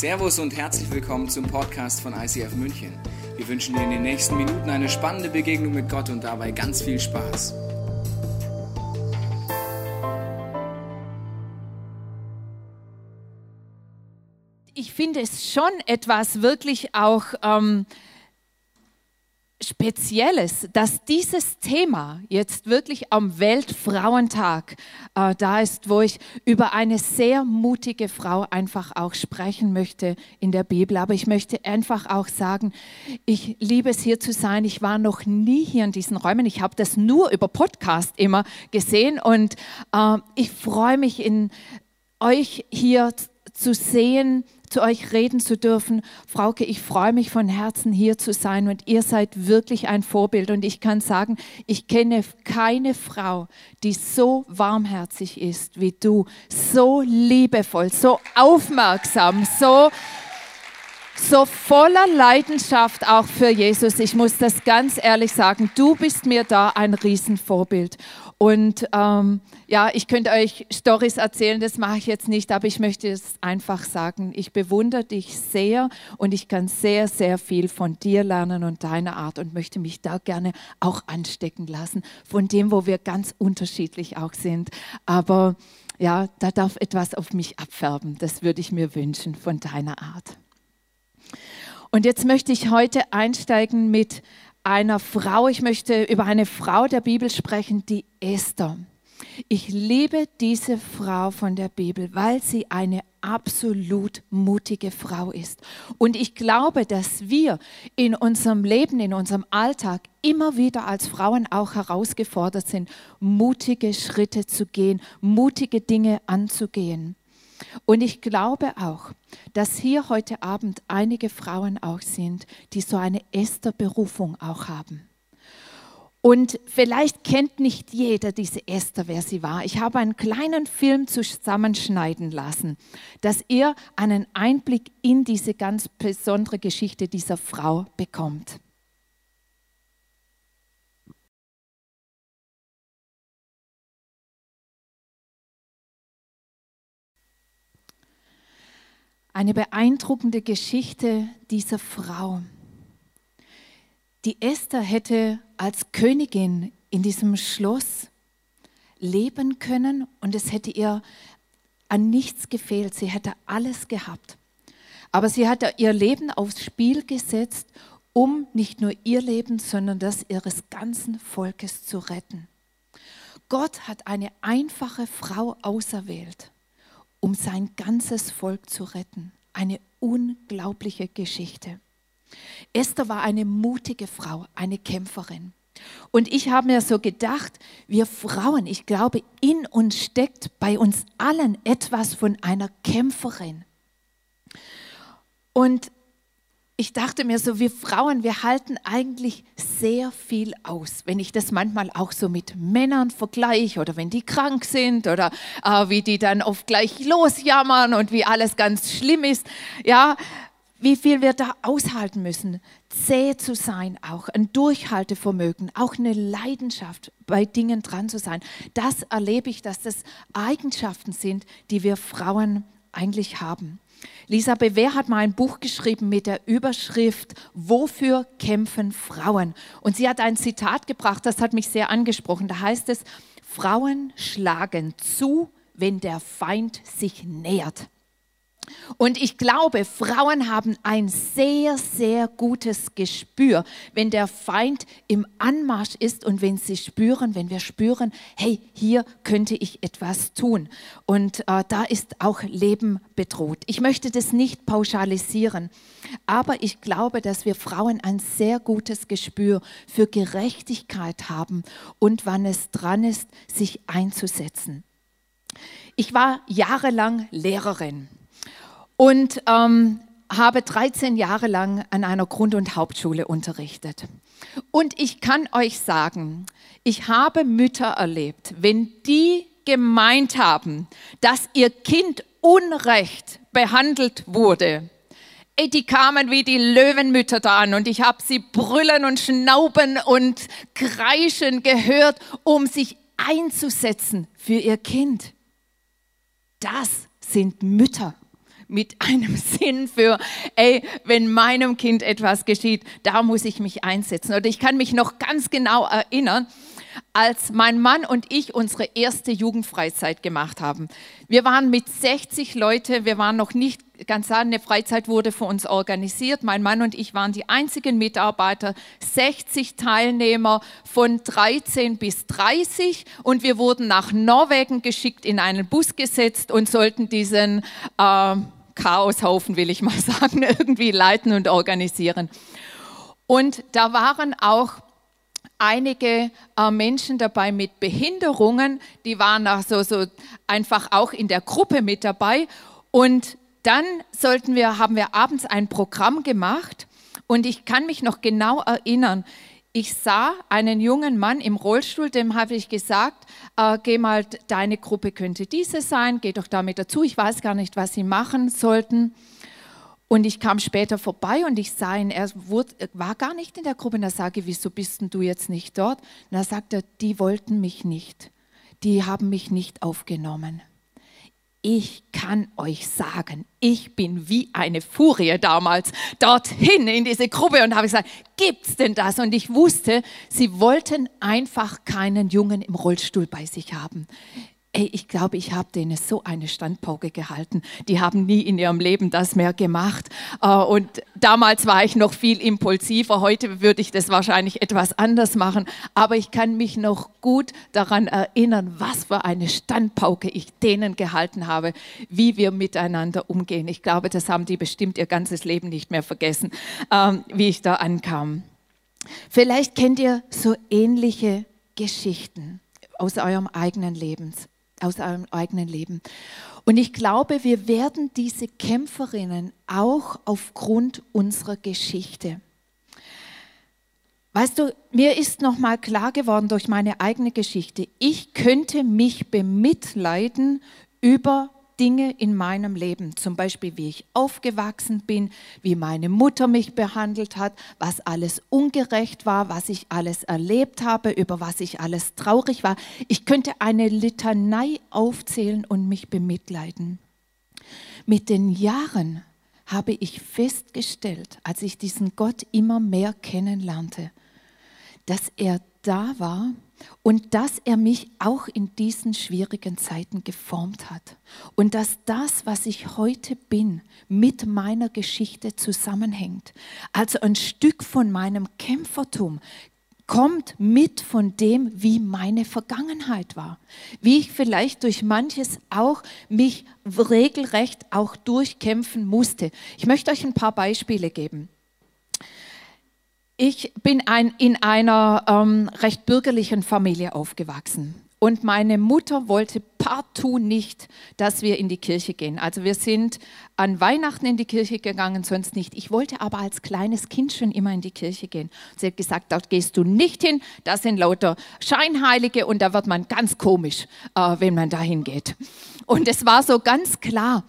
Servus und herzlich willkommen zum Podcast von ICF München. Wir wünschen dir in den nächsten Minuten eine spannende Begegnung mit Gott und dabei ganz viel Spaß. Ich finde es schon etwas wirklich auch ähm, Spezielles, dass dieses Thema jetzt wirklich am Weltfrauentag äh, da ist, wo ich über eine sehr mutige Frau einfach auch sprechen möchte in der Bibel. Aber ich möchte einfach auch sagen, ich liebe es hier zu sein. Ich war noch nie hier in diesen Räumen. Ich habe das nur über Podcast immer gesehen und äh, ich freue mich in euch hier zu sehen, zu euch reden zu dürfen. Frauke, ich freue mich von Herzen hier zu sein und ihr seid wirklich ein Vorbild. Und ich kann sagen, ich kenne keine Frau, die so warmherzig ist wie du, so liebevoll, so aufmerksam, so so voller Leidenschaft auch für Jesus. Ich muss das ganz ehrlich sagen. Du bist mir da ein Riesenvorbild. Und ähm, ja, ich könnte euch Stories erzählen, das mache ich jetzt nicht, aber ich möchte es einfach sagen. Ich bewundere dich sehr und ich kann sehr, sehr viel von dir lernen und deiner Art und möchte mich da gerne auch anstecken lassen, von dem, wo wir ganz unterschiedlich auch sind. Aber ja, da darf etwas auf mich abfärben. Das würde ich mir wünschen von deiner Art. Und jetzt möchte ich heute einsteigen mit einer Frau. Ich möchte über eine Frau der Bibel sprechen, die Esther. Ich liebe diese Frau von der Bibel, weil sie eine absolut mutige Frau ist. Und ich glaube, dass wir in unserem Leben, in unserem Alltag immer wieder als Frauen auch herausgefordert sind, mutige Schritte zu gehen, mutige Dinge anzugehen. Und ich glaube auch, dass hier heute Abend einige Frauen auch sind, die so eine Esther-Berufung auch haben. Und vielleicht kennt nicht jeder diese Esther, wer sie war. Ich habe einen kleinen Film zusammenschneiden lassen, dass ihr einen Einblick in diese ganz besondere Geschichte dieser Frau bekommt. Eine beeindruckende Geschichte dieser Frau. Die Esther hätte als Königin in diesem Schloss leben können und es hätte ihr an nichts gefehlt. Sie hätte alles gehabt. Aber sie hatte ihr Leben aufs Spiel gesetzt, um nicht nur ihr Leben, sondern das ihres ganzen Volkes zu retten. Gott hat eine einfache Frau auserwählt um sein ganzes Volk zu retten. Eine unglaubliche Geschichte. Esther war eine mutige Frau, eine Kämpferin. Und ich habe mir so gedacht, wir Frauen, ich glaube, in uns steckt bei uns allen etwas von einer Kämpferin. Und ich dachte mir so, wir Frauen, wir halten eigentlich sehr viel aus. Wenn ich das manchmal auch so mit Männern vergleiche oder wenn die krank sind oder äh, wie die dann oft gleich losjammern und wie alles ganz schlimm ist. Ja, wie viel wir da aushalten müssen, zäh zu sein, auch ein Durchhaltevermögen, auch eine Leidenschaft bei Dingen dran zu sein. Das erlebe ich, dass das Eigenschaften sind, die wir Frauen eigentlich haben. Lisa Bewer hat mal ein Buch geschrieben mit der Überschrift Wofür kämpfen Frauen? Und sie hat ein Zitat gebracht, das hat mich sehr angesprochen. Da heißt es, Frauen schlagen zu, wenn der Feind sich nähert. Und ich glaube, Frauen haben ein sehr, sehr gutes Gespür, wenn der Feind im Anmarsch ist und wenn sie spüren, wenn wir spüren, hey, hier könnte ich etwas tun. Und äh, da ist auch Leben bedroht. Ich möchte das nicht pauschalisieren, aber ich glaube, dass wir Frauen ein sehr gutes Gespür für Gerechtigkeit haben und wann es dran ist, sich einzusetzen. Ich war jahrelang Lehrerin und ähm, habe 13 Jahre lang an einer Grund- und Hauptschule unterrichtet. Und ich kann euch sagen, ich habe Mütter erlebt, wenn die gemeint haben, dass ihr Kind unrecht behandelt wurde, ey, die kamen wie die Löwenmütter da an und ich habe sie brüllen und schnauben und kreischen gehört, um sich einzusetzen für ihr Kind. Das sind Mütter. Mit einem Sinn für, ey, wenn meinem Kind etwas geschieht, da muss ich mich einsetzen. Oder ich kann mich noch ganz genau erinnern, als mein Mann und ich unsere erste Jugendfreizeit gemacht haben. Wir waren mit 60 Leute, wir waren noch nicht ganz sagen, eine Freizeit wurde für uns organisiert. Mein Mann und ich waren die einzigen Mitarbeiter, 60 Teilnehmer von 13 bis 30 und wir wurden nach Norwegen geschickt, in einen Bus gesetzt und sollten diesen äh, Chaoshaufen, will ich mal sagen, irgendwie leiten und organisieren. Und da waren auch einige äh, Menschen dabei mit Behinderungen, die waren also so einfach auch in der Gruppe mit dabei. Und dann sollten wir, haben wir abends ein Programm gemacht und ich kann mich noch genau erinnern. Ich sah einen jungen Mann im Rollstuhl, dem habe ich gesagt, äh, geh mal, deine Gruppe könnte diese sein, geh doch damit dazu. Ich weiß gar nicht, was sie machen sollten. Und ich kam später vorbei und ich sah ihn, er wurde, war gar nicht in der Gruppe. Und da sage ich, wieso bist denn du jetzt nicht dort? Und da sagt er, die wollten mich nicht. Die haben mich nicht aufgenommen. Ich kann euch sagen, ich bin wie eine Furie damals dorthin in diese Gruppe und habe gesagt, gibt's denn das? Und ich wusste, sie wollten einfach keinen Jungen im Rollstuhl bei sich haben. Ey, ich glaube, ich habe denen so eine Standpauke gehalten. Die haben nie in ihrem Leben das mehr gemacht. Äh, und damals war ich noch viel impulsiver. Heute würde ich das wahrscheinlich etwas anders machen. Aber ich kann mich noch gut daran erinnern, was für eine Standpauke ich denen gehalten habe, wie wir miteinander umgehen. Ich glaube, das haben die bestimmt ihr ganzes Leben nicht mehr vergessen, ähm, wie ich da ankam. Vielleicht kennt ihr so ähnliche Geschichten aus eurem eigenen Lebens aus eurem eigenen Leben. Und ich glaube, wir werden diese Kämpferinnen auch aufgrund unserer Geschichte. Weißt du, mir ist noch mal klar geworden durch meine eigene Geschichte, ich könnte mich bemitleiden über Dinge in meinem Leben, zum Beispiel wie ich aufgewachsen bin, wie meine Mutter mich behandelt hat, was alles ungerecht war, was ich alles erlebt habe, über was ich alles traurig war. Ich könnte eine Litanei aufzählen und mich bemitleiden. Mit den Jahren habe ich festgestellt, als ich diesen Gott immer mehr kennenlernte, dass er da war und dass er mich auch in diesen schwierigen Zeiten geformt hat und dass das, was ich heute bin, mit meiner Geschichte zusammenhängt. Also ein Stück von meinem Kämpfertum kommt mit von dem, wie meine Vergangenheit war, wie ich vielleicht durch manches auch mich regelrecht auch durchkämpfen musste. Ich möchte euch ein paar Beispiele geben. Ich bin ein, in einer ähm, recht bürgerlichen Familie aufgewachsen. Und meine Mutter wollte partout nicht, dass wir in die Kirche gehen. Also wir sind an Weihnachten in die Kirche gegangen, sonst nicht. Ich wollte aber als kleines Kind schon immer in die Kirche gehen. Sie hat gesagt, dort gehst du nicht hin, das sind lauter Scheinheilige und da wird man ganz komisch, äh, wenn man da hingeht. Und es war so ganz klar.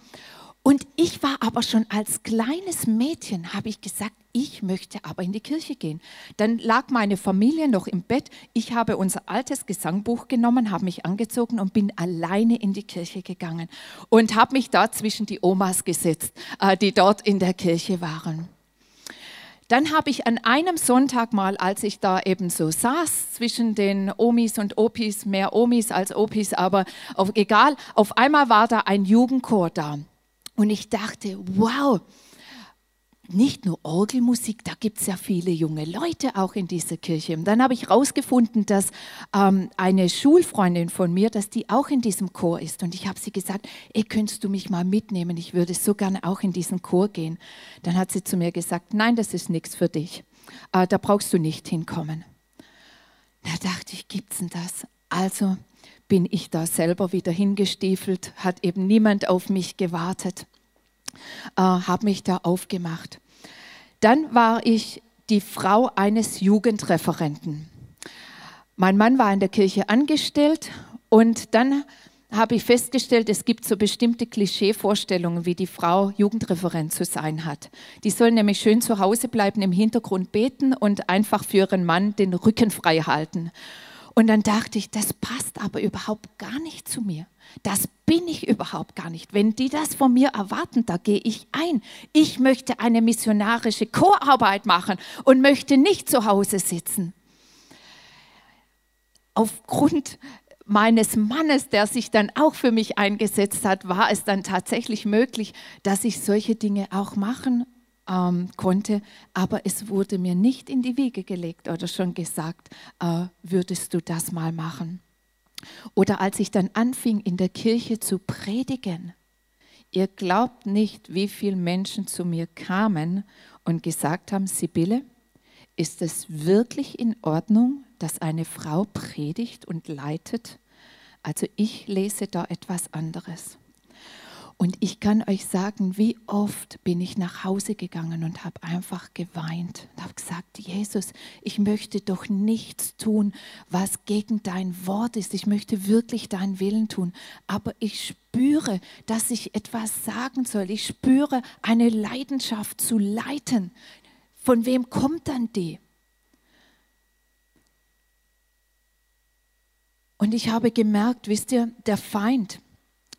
Und ich war aber schon als kleines Mädchen, habe ich gesagt, ich möchte aber in die Kirche gehen. Dann lag meine Familie noch im Bett. Ich habe unser altes Gesangbuch genommen, habe mich angezogen und bin alleine in die Kirche gegangen und habe mich da zwischen die Omas gesetzt, äh, die dort in der Kirche waren. Dann habe ich an einem Sonntag mal, als ich da eben so saß zwischen den Omis und Opis, mehr Omis als Opis, aber auf, egal, auf einmal war da ein Jugendchor da. Und ich dachte, wow, nicht nur Orgelmusik, da gibt es ja viele junge Leute auch in dieser Kirche. Und dann habe ich herausgefunden, dass ähm, eine Schulfreundin von mir, dass die auch in diesem Chor ist. Und ich habe sie gesagt, ey, könntest du mich mal mitnehmen? Ich würde so gerne auch in diesen Chor gehen. Dann hat sie zu mir gesagt, nein, das ist nichts für dich. Äh, da brauchst du nicht hinkommen. Da dachte ich, gibt's denn das? Also bin ich da selber wieder hingestiefelt, hat eben niemand auf mich gewartet, äh, habe mich da aufgemacht. Dann war ich die Frau eines Jugendreferenten. Mein Mann war in der Kirche angestellt und dann habe ich festgestellt, es gibt so bestimmte Klischeevorstellungen, wie die Frau Jugendreferent zu sein hat. Die soll nämlich schön zu Hause bleiben, im Hintergrund beten und einfach für ihren Mann den Rücken frei halten. Und dann dachte ich, das passt aber überhaupt gar nicht zu mir. Das bin ich überhaupt gar nicht. Wenn die das von mir erwarten, da gehe ich ein. Ich möchte eine missionarische Chorarbeit machen und möchte nicht zu Hause sitzen. Aufgrund meines Mannes, der sich dann auch für mich eingesetzt hat, war es dann tatsächlich möglich, dass ich solche Dinge auch machen ähm, konnte. Aber es wurde mir nicht in die Wiege gelegt oder schon gesagt, äh, würdest du das mal machen. Oder als ich dann anfing, in der Kirche zu predigen, ihr glaubt nicht, wie viele Menschen zu mir kamen und gesagt haben, Sibylle, ist es wirklich in Ordnung, dass eine Frau predigt und leitet? Also ich lese da etwas anderes. Und ich kann euch sagen, wie oft bin ich nach Hause gegangen und habe einfach geweint und habe gesagt, Jesus, ich möchte doch nichts tun, was gegen dein Wort ist. Ich möchte wirklich deinen Willen tun. Aber ich spüre, dass ich etwas sagen soll. Ich spüre eine Leidenschaft zu leiten. Von wem kommt dann die? Und ich habe gemerkt, wisst ihr, der Feind,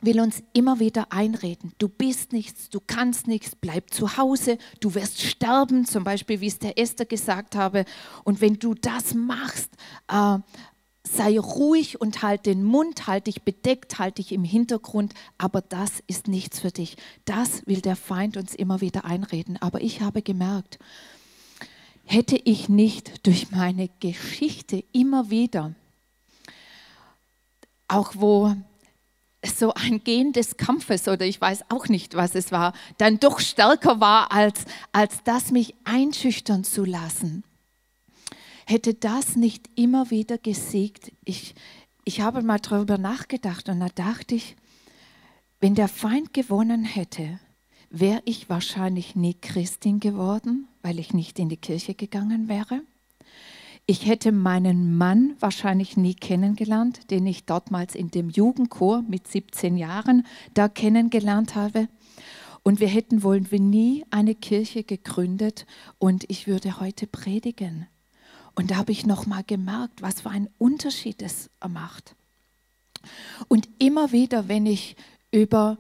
will uns immer wieder einreden, du bist nichts, du kannst nichts, bleib zu Hause, du wirst sterben, zum Beispiel wie es der Esther gesagt habe. Und wenn du das machst, äh, sei ruhig und halt den Mund, halt dich bedeckt, halt dich im Hintergrund, aber das ist nichts für dich. Das will der Feind uns immer wieder einreden. Aber ich habe gemerkt, hätte ich nicht durch meine Geschichte immer wieder, auch wo so ein Gen des Kampfes oder ich weiß auch nicht, was es war, dann doch stärker war, als, als das mich einschüchtern zu lassen. Hätte das nicht immer wieder gesiegt? Ich, ich habe mal darüber nachgedacht und da dachte ich, wenn der Feind gewonnen hätte, wäre ich wahrscheinlich nie Christin geworden, weil ich nicht in die Kirche gegangen wäre. Ich hätte meinen Mann wahrscheinlich nie kennengelernt, den ich dortmals in dem Jugendchor mit 17 Jahren da kennengelernt habe. Und wir hätten wohl nie eine Kirche gegründet und ich würde heute predigen. Und da habe ich noch mal gemerkt, was für ein Unterschied es macht. Und immer wieder, wenn ich über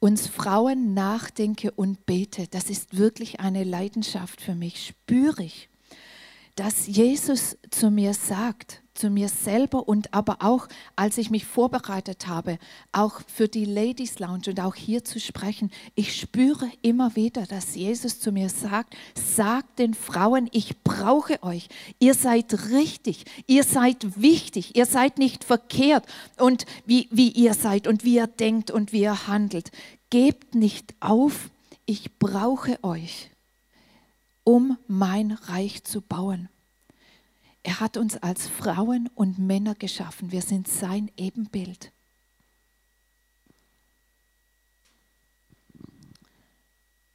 uns Frauen nachdenke und bete, das ist wirklich eine Leidenschaft für mich, spüre ich, dass Jesus zu mir sagt, zu mir selber und aber auch, als ich mich vorbereitet habe, auch für die Ladies Lounge und auch hier zu sprechen, ich spüre immer wieder, dass Jesus zu mir sagt, sagt den Frauen, ich brauche euch. Ihr seid richtig, ihr seid wichtig, ihr seid nicht verkehrt und wie, wie ihr seid und wie ihr denkt und wie ihr handelt. Gebt nicht auf, ich brauche euch um mein Reich zu bauen. Er hat uns als Frauen und Männer geschaffen. Wir sind sein Ebenbild.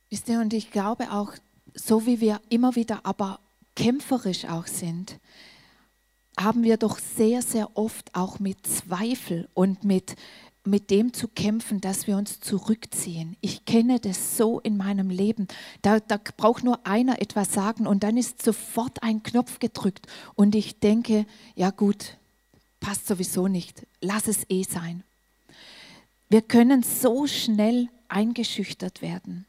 Wisst ihr, und ich glaube auch, so wie wir immer wieder aber kämpferisch auch sind, haben wir doch sehr, sehr oft auch mit Zweifel und mit mit dem zu kämpfen, dass wir uns zurückziehen. Ich kenne das so in meinem Leben. Da, da braucht nur einer etwas sagen und dann ist sofort ein Knopf gedrückt und ich denke, ja gut, passt sowieso nicht, lass es eh sein. Wir können so schnell eingeschüchtert werden.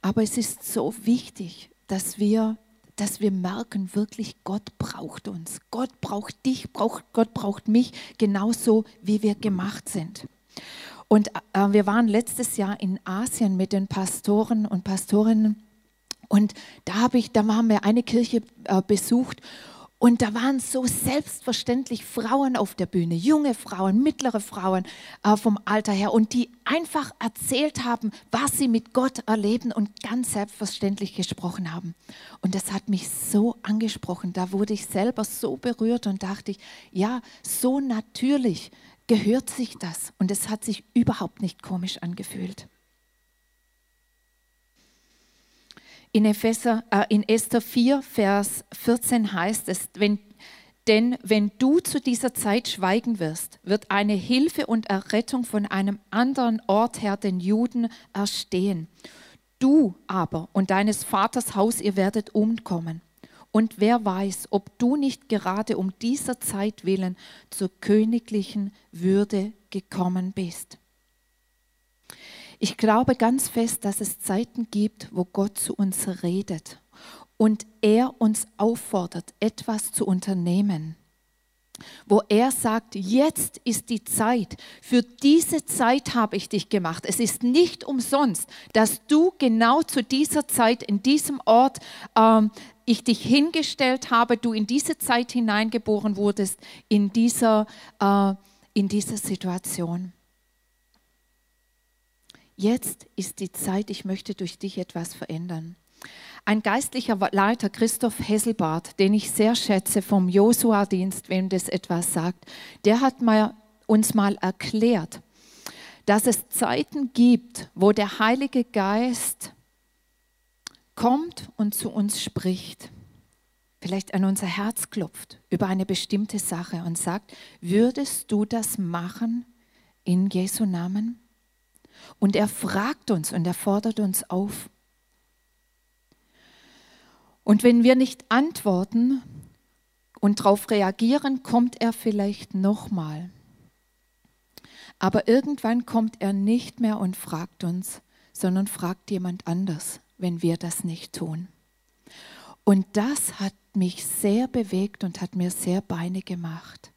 Aber es ist so wichtig, dass wir dass wir merken, wirklich, Gott braucht uns. Gott braucht dich, braucht, Gott braucht mich genauso, wie wir gemacht sind. Und äh, wir waren letztes Jahr in Asien mit den Pastoren und Pastorinnen. Und da, habe ich, da haben wir eine Kirche äh, besucht und da waren so selbstverständlich Frauen auf der Bühne, junge Frauen, mittlere Frauen äh, vom Alter her und die einfach erzählt haben, was sie mit Gott erleben und ganz selbstverständlich gesprochen haben. Und das hat mich so angesprochen. Da wurde ich selber so berührt und dachte ich, ja, so natürlich gehört sich das. Und es hat sich überhaupt nicht komisch angefühlt. In, Epheser, äh, in Esther 4, Vers 14 heißt es, wenn, denn wenn du zu dieser Zeit schweigen wirst, wird eine Hilfe und Errettung von einem anderen Ort her den Juden erstehen. Du aber und deines Vaters Haus, ihr werdet umkommen. Und wer weiß, ob du nicht gerade um dieser Zeit willen zur königlichen Würde gekommen bist. Ich glaube ganz fest, dass es Zeiten gibt, wo Gott zu uns redet und er uns auffordert, etwas zu unternehmen wo er sagt, jetzt ist die Zeit, für diese Zeit habe ich dich gemacht. Es ist nicht umsonst, dass du genau zu dieser Zeit in diesem Ort ähm, ich dich hingestellt habe, du in diese Zeit hineingeboren wurdest, in dieser, äh, in dieser Situation. Jetzt ist die Zeit, ich möchte durch dich etwas verändern. Ein geistlicher Leiter, Christoph Hesselbart, den ich sehr schätze vom Josua-Dienst, wem das etwas sagt, der hat mal, uns mal erklärt, dass es Zeiten gibt, wo der Heilige Geist kommt und zu uns spricht, vielleicht an unser Herz klopft über eine bestimmte Sache und sagt, würdest du das machen in Jesu Namen? Und er fragt uns und er fordert uns auf. Und wenn wir nicht antworten und darauf reagieren, kommt er vielleicht nochmal. Aber irgendwann kommt er nicht mehr und fragt uns, sondern fragt jemand anders, wenn wir das nicht tun. Und das hat mich sehr bewegt und hat mir sehr Beine gemacht.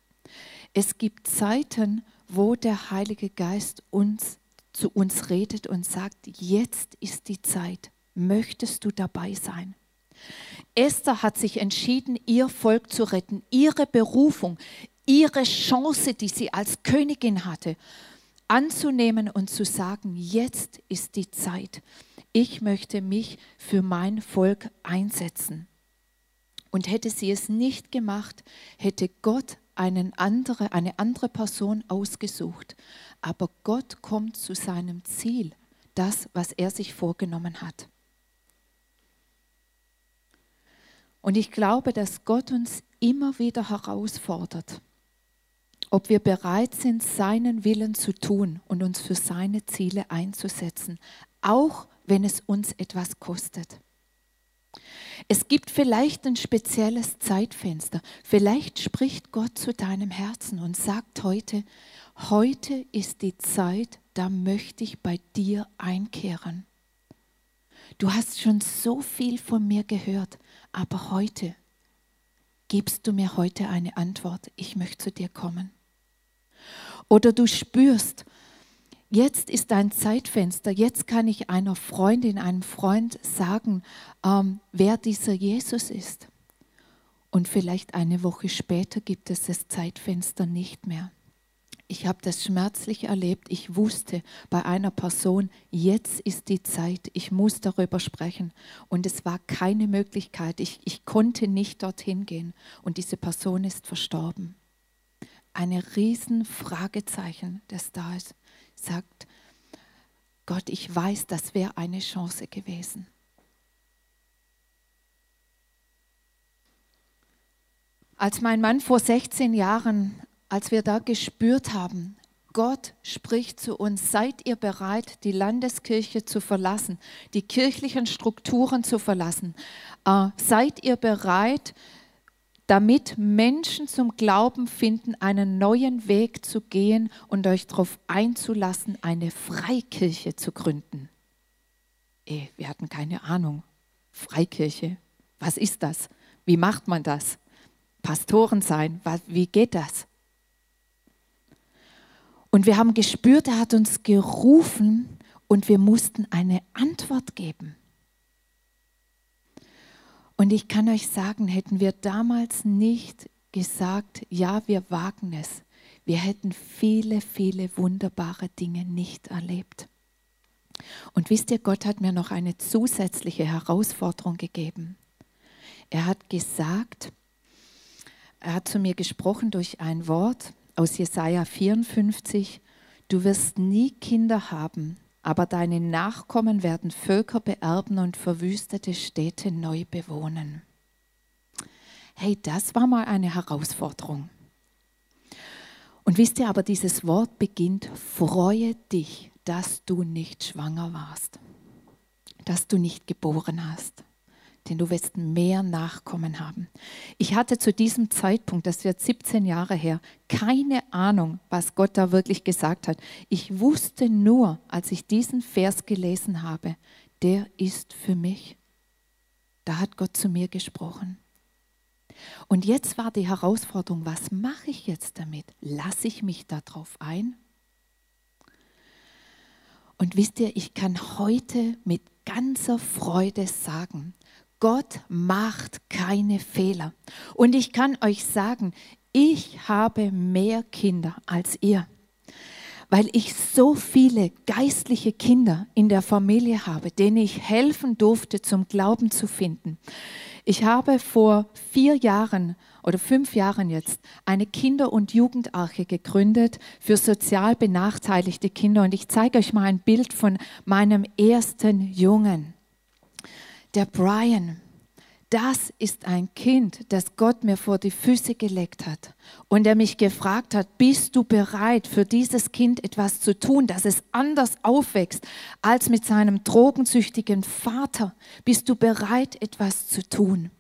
Es gibt Zeiten, wo der Heilige Geist uns zu uns redet und sagt, jetzt ist die Zeit, möchtest du dabei sein? Esther hat sich entschieden, ihr Volk zu retten, ihre Berufung, ihre Chance, die sie als Königin hatte, anzunehmen und zu sagen, jetzt ist die Zeit. Ich möchte mich für mein Volk einsetzen. Und hätte sie es nicht gemacht, hätte Gott einen andere, eine andere Person ausgesucht. Aber Gott kommt zu seinem Ziel, das, was er sich vorgenommen hat. Und ich glaube, dass Gott uns immer wieder herausfordert, ob wir bereit sind, seinen Willen zu tun und uns für seine Ziele einzusetzen, auch wenn es uns etwas kostet. Es gibt vielleicht ein spezielles Zeitfenster. Vielleicht spricht Gott zu deinem Herzen und sagt heute, heute ist die Zeit, da möchte ich bei dir einkehren. Du hast schon so viel von mir gehört, aber heute gibst du mir heute eine Antwort, ich möchte zu dir kommen. Oder du spürst, jetzt ist dein Zeitfenster, jetzt kann ich einer Freundin, einem Freund sagen, ähm, wer dieser Jesus ist. Und vielleicht eine Woche später gibt es das Zeitfenster nicht mehr. Ich habe das schmerzlich erlebt. Ich wusste bei einer Person, jetzt ist die Zeit, ich muss darüber sprechen. Und es war keine Möglichkeit. Ich, ich konnte nicht dorthin gehen. Und diese Person ist verstorben. Eine riesen Fragezeichen, das da ist, sagt, Gott, ich weiß, das wäre eine Chance gewesen. Als mein Mann vor 16 Jahren als wir da gespürt haben, Gott spricht zu uns, seid ihr bereit, die Landeskirche zu verlassen, die kirchlichen Strukturen zu verlassen? Äh, seid ihr bereit, damit Menschen zum Glauben finden, einen neuen Weg zu gehen und euch darauf einzulassen, eine Freikirche zu gründen? Ey, wir hatten keine Ahnung. Freikirche, was ist das? Wie macht man das? Pastoren sein, wie geht das? Und wir haben gespürt, er hat uns gerufen und wir mussten eine Antwort geben. Und ich kann euch sagen, hätten wir damals nicht gesagt, ja, wir wagen es, wir hätten viele, viele wunderbare Dinge nicht erlebt. Und wisst ihr, Gott hat mir noch eine zusätzliche Herausforderung gegeben. Er hat gesagt, er hat zu mir gesprochen durch ein Wort, aus Jesaja 54, du wirst nie Kinder haben, aber deine Nachkommen werden Völker beerben und verwüstete Städte neu bewohnen. Hey, das war mal eine Herausforderung. Und wisst ihr aber, dieses Wort beginnt, freue dich, dass du nicht schwanger warst, dass du nicht geboren hast, denn du wirst mehr Nachkommen haben. Ich hatte zu diesem Zeitpunkt, das wird 17 Jahre her, keine Ahnung, was Gott da wirklich gesagt hat. Ich wusste nur, als ich diesen Vers gelesen habe, der ist für mich. Da hat Gott zu mir gesprochen. Und jetzt war die Herausforderung, was mache ich jetzt damit? Lasse ich mich darauf ein? Und wisst ihr, ich kann heute mit ganzer Freude sagen, Gott macht keine Fehler. Und ich kann euch sagen, ich habe mehr Kinder als ihr, weil ich so viele geistliche Kinder in der Familie habe, denen ich helfen durfte, zum Glauben zu finden. Ich habe vor vier Jahren oder fünf Jahren jetzt eine Kinder- und Jugendarche gegründet für sozial benachteiligte Kinder. Und ich zeige euch mal ein Bild von meinem ersten Jungen. Der Brian, das ist ein Kind, das Gott mir vor die Füße gelegt hat und er mich gefragt hat, bist du bereit für dieses Kind etwas zu tun, dass es anders aufwächst als mit seinem drogensüchtigen Vater? Bist du bereit, etwas zu tun?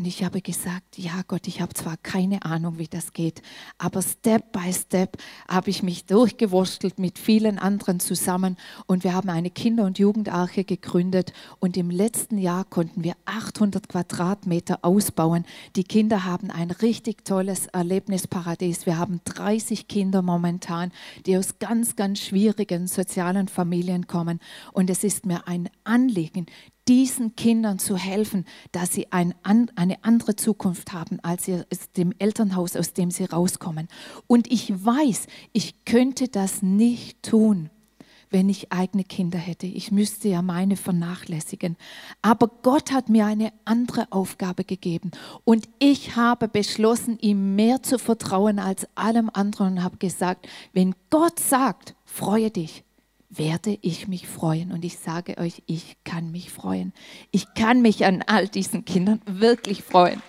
Und ich habe gesagt, ja Gott, ich habe zwar keine Ahnung, wie das geht, aber Step by Step habe ich mich durchgewurstelt mit vielen anderen zusammen und wir haben eine Kinder- und Jugendarche gegründet und im letzten Jahr konnten wir 800 Quadratmeter ausbauen. Die Kinder haben ein richtig tolles Erlebnisparadies. Wir haben 30 Kinder momentan, die aus ganz, ganz schwierigen sozialen Familien kommen und es ist mir ein Anliegen, diesen Kindern zu helfen, dass sie ein, eine andere Zukunft haben als aus dem Elternhaus, aus dem sie rauskommen. Und ich weiß, ich könnte das nicht tun, wenn ich eigene Kinder hätte. Ich müsste ja meine vernachlässigen. Aber Gott hat mir eine andere Aufgabe gegeben. Und ich habe beschlossen, ihm mehr zu vertrauen als allem anderen und habe gesagt, wenn Gott sagt, freue dich, werde ich mich freuen. Und ich sage euch, ich kann mich freuen. Ich kann mich an all diesen Kindern wirklich freuen.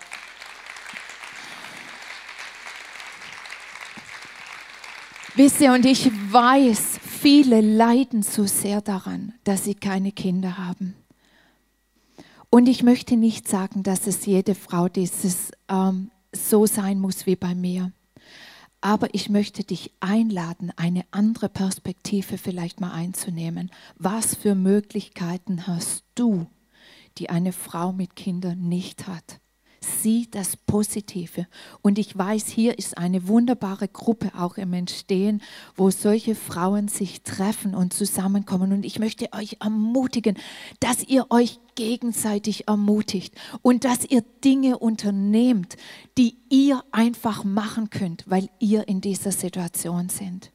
Wisst ihr, und ich weiß, viele leiden so sehr daran, dass sie keine Kinder haben. Und ich möchte nicht sagen, dass es jede Frau dieses ähm, so sein muss wie bei mir. Aber ich möchte dich einladen, eine andere Perspektive vielleicht mal einzunehmen. Was für Möglichkeiten hast du, die eine Frau mit Kindern nicht hat? Sieh das Positive. Und ich weiß, hier ist eine wunderbare Gruppe auch im Entstehen, wo solche Frauen sich treffen und zusammenkommen. Und ich möchte euch ermutigen, dass ihr euch gegenseitig ermutigt und dass ihr Dinge unternehmt, die ihr einfach machen könnt, weil ihr in dieser Situation seid.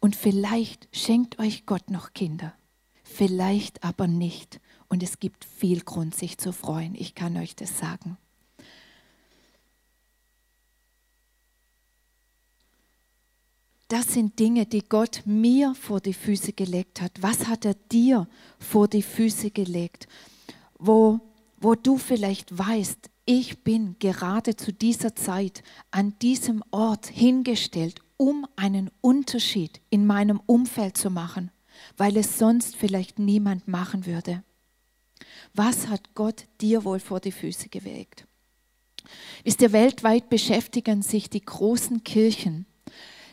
Und vielleicht schenkt euch Gott noch Kinder, vielleicht aber nicht. Und es gibt viel Grund, sich zu freuen. Ich kann euch das sagen. Das sind Dinge, die Gott mir vor die Füße gelegt hat. Was hat er dir vor die Füße gelegt? Wo, wo du vielleicht weißt, ich bin gerade zu dieser Zeit an diesem Ort hingestellt, um einen Unterschied in meinem Umfeld zu machen, weil es sonst vielleicht niemand machen würde. Was hat Gott dir wohl vor die Füße gelegt? Wisst ihr, weltweit beschäftigen sich die großen Kirchen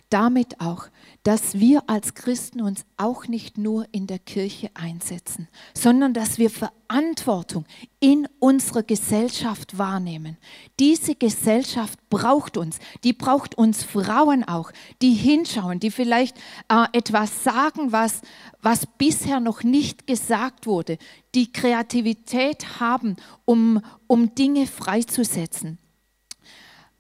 damit auch, dass wir als Christen uns auch nicht nur in der Kirche einsetzen, sondern dass wir Verantwortung in unserer Gesellschaft wahrnehmen. Diese Gesellschaft braucht uns, die braucht uns Frauen auch, die hinschauen, die vielleicht äh, etwas sagen, was, was bisher noch nicht gesagt wurde, die Kreativität haben, um, um Dinge freizusetzen.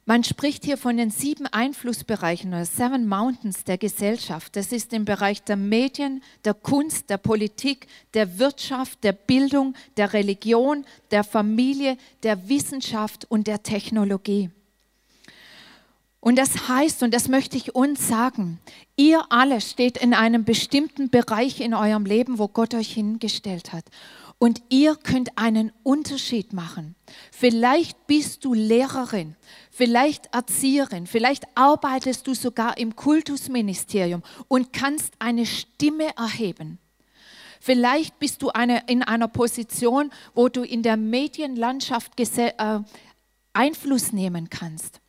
Man spricht hier von den sieben Einflussbereichen oder Seven Mountains der Gesellschaft. Das ist im Bereich der Medien, der Kunst, der Politik, der Wirtschaft, der Bildung, der Religion, der Familie, der Wissenschaft und der Technologie. Und das heißt, und das möchte ich uns sagen, ihr alle steht in einem bestimmten Bereich in eurem Leben, wo Gott euch hingestellt hat. Und ihr könnt einen Unterschied machen. Vielleicht bist du Lehrerin, vielleicht Erzieherin, vielleicht arbeitest du sogar im Kultusministerium und kannst eine Stimme erheben. Vielleicht bist du eine, in einer Position, wo du in der Medienlandschaft äh, Einfluss nehmen kannst.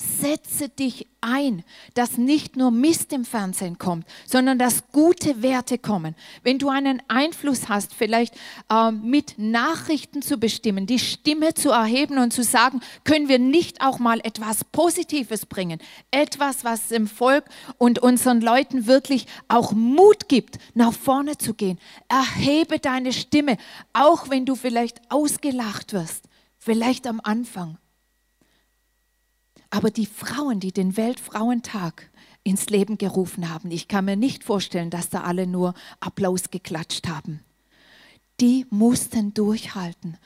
Setze dich ein, dass nicht nur Mist im Fernsehen kommt, sondern dass gute Werte kommen. Wenn du einen Einfluss hast, vielleicht äh, mit Nachrichten zu bestimmen, die Stimme zu erheben und zu sagen, können wir nicht auch mal etwas Positives bringen, etwas, was dem Volk und unseren Leuten wirklich auch Mut gibt, nach vorne zu gehen. Erhebe deine Stimme, auch wenn du vielleicht ausgelacht wirst, vielleicht am Anfang aber die Frauen, die den Weltfrauentag ins Leben gerufen haben, ich kann mir nicht vorstellen, dass da alle nur Applaus geklatscht haben. Die mussten durchhalten.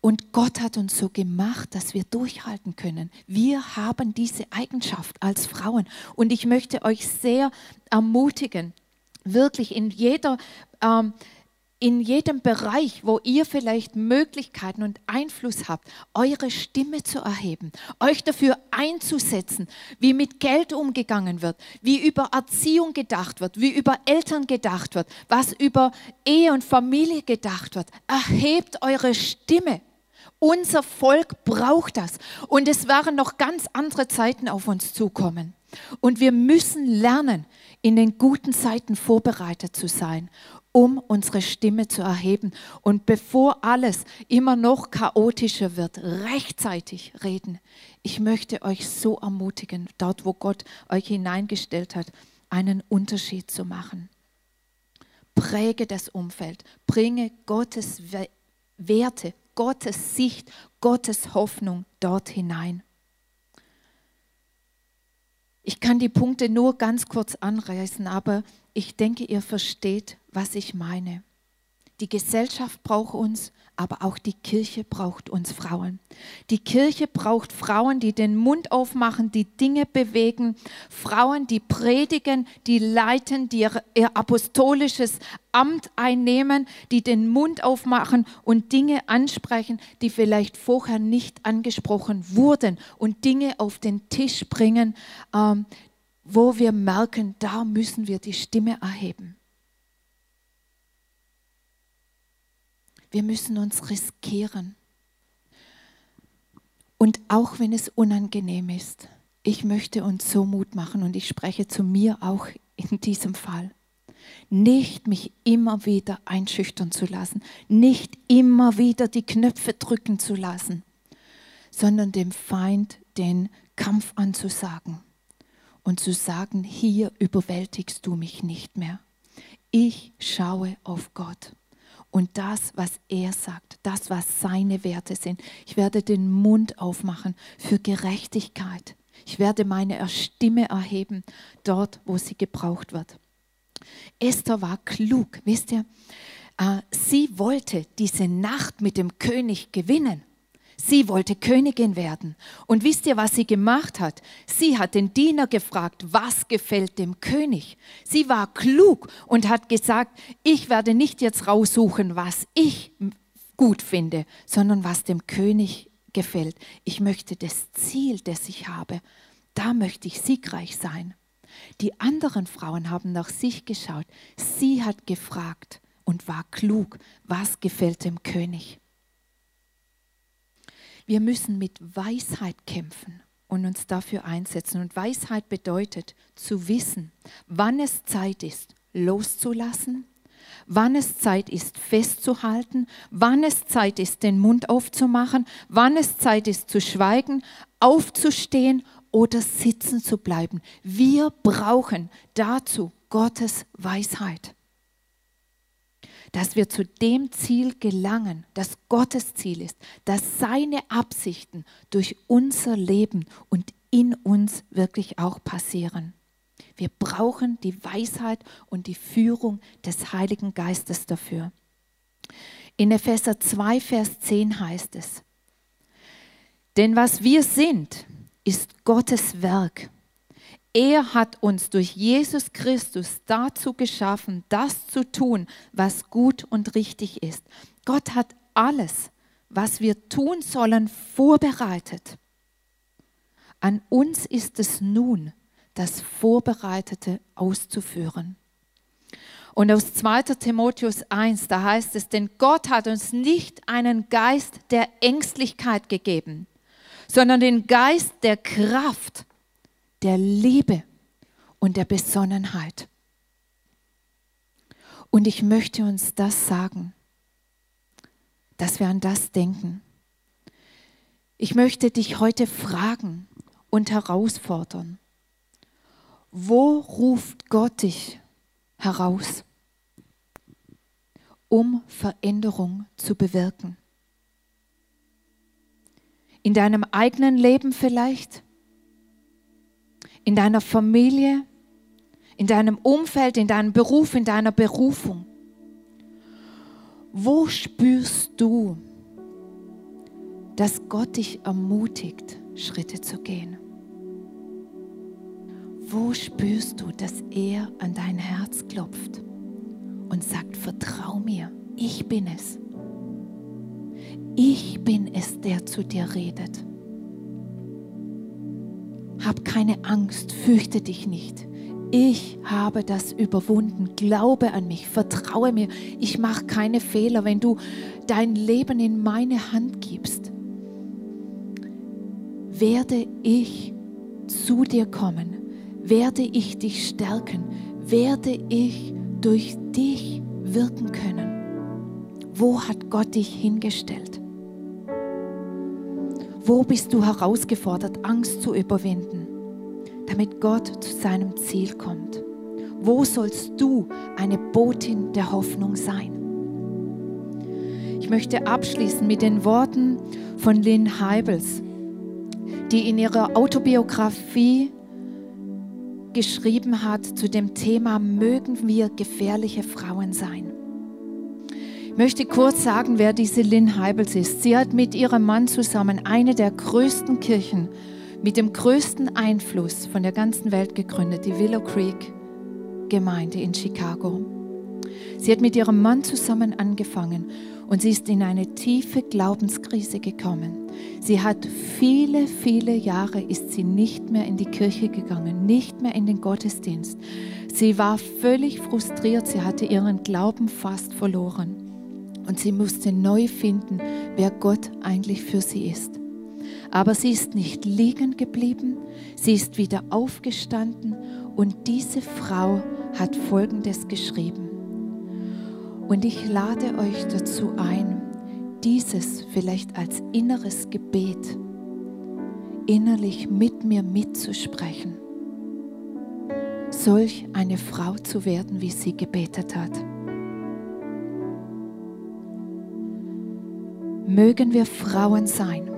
Und Gott hat uns so gemacht, dass wir durchhalten können. Wir haben diese Eigenschaft als Frauen. Und ich möchte euch sehr ermutigen, wirklich in jeder ähm, in jedem Bereich, wo ihr vielleicht Möglichkeiten und Einfluss habt, eure Stimme zu erheben, euch dafür einzusetzen, wie mit Geld umgegangen wird, wie über Erziehung gedacht wird, wie über Eltern gedacht wird, was über Ehe und Familie gedacht wird. Erhebt eure Stimme. Unser Volk braucht das. Und es werden noch ganz andere Zeiten auf uns zukommen. Und wir müssen lernen, in den guten Zeiten vorbereitet zu sein um unsere Stimme zu erheben. Und bevor alles immer noch chaotischer wird, rechtzeitig reden. Ich möchte euch so ermutigen, dort wo Gott euch hineingestellt hat, einen Unterschied zu machen. Präge das Umfeld, bringe Gottes Werte, Gottes Sicht, Gottes Hoffnung dort hinein. Ich kann die Punkte nur ganz kurz anreißen, aber ich denke, ihr versteht, was ich meine. Die Gesellschaft braucht uns, aber auch die Kirche braucht uns Frauen. Die Kirche braucht Frauen, die den Mund aufmachen, die Dinge bewegen, Frauen, die predigen, die leiten, die ihr, ihr apostolisches Amt einnehmen, die den Mund aufmachen und Dinge ansprechen, die vielleicht vorher nicht angesprochen wurden und Dinge auf den Tisch bringen, ähm, wo wir merken, da müssen wir die Stimme erheben. Wir müssen uns riskieren. Und auch wenn es unangenehm ist, ich möchte uns so Mut machen und ich spreche zu mir auch in diesem Fall. Nicht mich immer wieder einschüchtern zu lassen, nicht immer wieder die Knöpfe drücken zu lassen, sondern dem Feind den Kampf anzusagen und zu sagen, hier überwältigst du mich nicht mehr. Ich schaue auf Gott. Und das, was er sagt, das, was seine Werte sind, ich werde den Mund aufmachen für Gerechtigkeit. Ich werde meine Stimme erheben dort, wo sie gebraucht wird. Esther war klug, wisst ihr? Äh, sie wollte diese Nacht mit dem König gewinnen. Sie wollte Königin werden. Und wisst ihr, was sie gemacht hat? Sie hat den Diener gefragt, was gefällt dem König? Sie war klug und hat gesagt, ich werde nicht jetzt raussuchen, was ich gut finde, sondern was dem König gefällt. Ich möchte das Ziel, das ich habe, da möchte ich siegreich sein. Die anderen Frauen haben nach sich geschaut. Sie hat gefragt und war klug, was gefällt dem König. Wir müssen mit Weisheit kämpfen und uns dafür einsetzen. Und Weisheit bedeutet zu wissen, wann es Zeit ist, loszulassen, wann es Zeit ist, festzuhalten, wann es Zeit ist, den Mund aufzumachen, wann es Zeit ist, zu schweigen, aufzustehen oder sitzen zu bleiben. Wir brauchen dazu Gottes Weisheit dass wir zu dem Ziel gelangen, das Gottes Ziel ist, dass seine Absichten durch unser Leben und in uns wirklich auch passieren. Wir brauchen die Weisheit und die Führung des Heiligen Geistes dafür. In Epheser 2, Vers 10 heißt es, denn was wir sind, ist Gottes Werk er hat uns durch Jesus Christus dazu geschaffen, das zu tun, was gut und richtig ist. Gott hat alles, was wir tun sollen, vorbereitet. An uns ist es nun, das Vorbereitete auszuführen. Und aus 2. Timotheus 1, da heißt es, denn Gott hat uns nicht einen Geist der Ängstlichkeit gegeben, sondern den Geist der Kraft, der Liebe und der Besonnenheit. Und ich möchte uns das sagen, dass wir an das denken. Ich möchte dich heute fragen und herausfordern. Wo ruft Gott dich heraus, um Veränderung zu bewirken? In deinem eigenen Leben vielleicht? In deiner Familie? In deinem Umfeld, in deinem Beruf, in deiner Berufung? Wo spürst du, dass Gott dich ermutigt, Schritte zu gehen? Wo spürst du, dass er an dein Herz klopft und sagt, vertrau mir, ich bin es. Ich bin es, der zu dir redet. Hab keine Angst, fürchte dich nicht. Ich habe das überwunden. Glaube an mich, vertraue mir. Ich mache keine Fehler, wenn du dein Leben in meine Hand gibst. Werde ich zu dir kommen, werde ich dich stärken, werde ich durch dich wirken können. Wo hat Gott dich hingestellt? Wo bist du herausgefordert, Angst zu überwinden? damit Gott zu seinem Ziel kommt? Wo sollst du eine Botin der Hoffnung sein? Ich möchte abschließen mit den Worten von Lynn Heibels, die in ihrer Autobiografie geschrieben hat zu dem Thema, mögen wir gefährliche Frauen sein? Möchte kurz sagen, wer diese Lynn Heibels ist. Sie hat mit ihrem Mann zusammen eine der größten Kirchen mit dem größten Einfluss von der ganzen Welt gegründet, die Willow Creek Gemeinde in Chicago. Sie hat mit ihrem Mann zusammen angefangen und sie ist in eine tiefe Glaubenskrise gekommen. Sie hat viele, viele Jahre ist sie nicht mehr in die Kirche gegangen, nicht mehr in den Gottesdienst. Sie war völlig frustriert, sie hatte ihren Glauben fast verloren und sie musste neu finden, wer Gott eigentlich für sie ist. Aber sie ist nicht liegen geblieben, sie ist wieder aufgestanden und diese Frau hat Folgendes geschrieben. Und ich lade euch dazu ein, dieses vielleicht als inneres Gebet innerlich mit mir mitzusprechen. Solch eine Frau zu werden, wie sie gebetet hat. Mögen wir Frauen sein,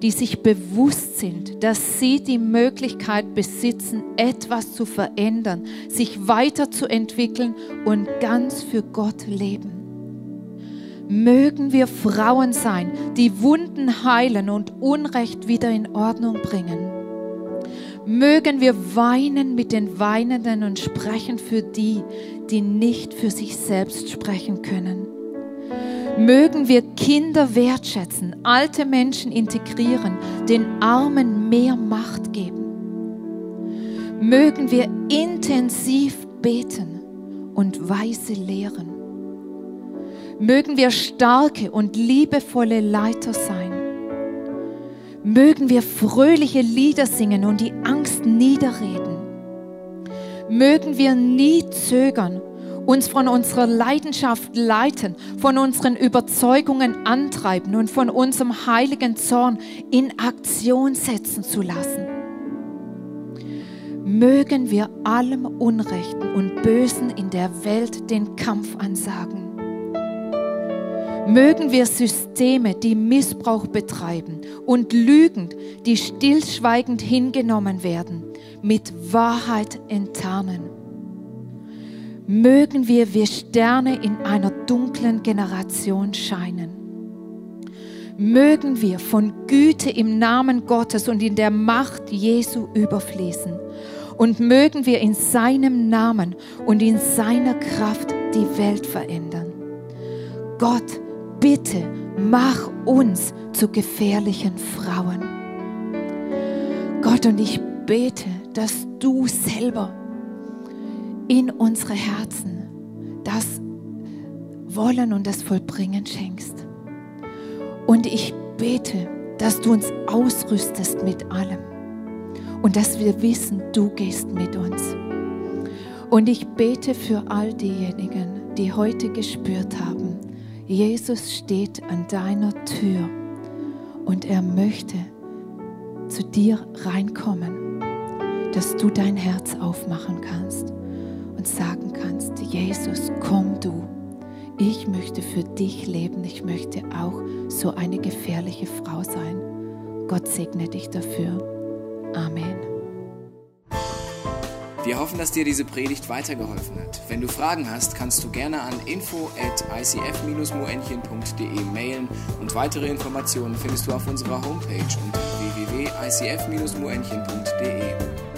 die sich bewusst sind, dass sie die Möglichkeit besitzen, etwas zu verändern, sich weiterzuentwickeln und ganz für Gott leben. Mögen wir Frauen sein, die Wunden heilen und Unrecht wieder in Ordnung bringen. Mögen wir weinen mit den Weinenden und sprechen für die, die nicht für sich selbst sprechen können. Mögen wir Kinder wertschätzen, alte Menschen integrieren, den Armen mehr Macht geben. Mögen wir intensiv beten und weise lehren. Mögen wir starke und liebevolle Leiter sein. Mögen wir fröhliche Lieder singen und die Angst niederreden. Mögen wir nie zögern uns von unserer Leidenschaft leiten, von unseren Überzeugungen antreiben und von unserem heiligen Zorn in Aktion setzen zu lassen. Mögen wir allem Unrechten und Bösen in der Welt den Kampf ansagen. Mögen wir Systeme, die Missbrauch betreiben und Lügen, die stillschweigend hingenommen werden, mit Wahrheit enttarnen mögen wir wie Sterne in einer dunklen Generation scheinen. Mögen wir von Güte im Namen Gottes und in der Macht Jesu überfließen. Und mögen wir in seinem Namen und in seiner Kraft die Welt verändern. Gott, bitte mach uns zu gefährlichen Frauen. Gott, und ich bete, dass du selber in unsere Herzen das Wollen und das Vollbringen schenkst. Und ich bete, dass du uns ausrüstest mit allem und dass wir wissen, du gehst mit uns. Und ich bete für all diejenigen, die heute gespürt haben, Jesus steht an deiner Tür und er möchte zu dir reinkommen, dass du dein Herz aufmachen kannst und sagen kannst, Jesus, komm du. Ich möchte für dich leben. Ich möchte auch so eine gefährliche Frau sein. Gott segne dich dafür. Amen. Wir hoffen, dass dir diese Predigt weitergeholfen hat. Wenn du Fragen hast, kannst du gerne an info at icf-moenchen.de mailen und weitere Informationen findest du auf unserer Homepage unter www.icf-moenchen.de.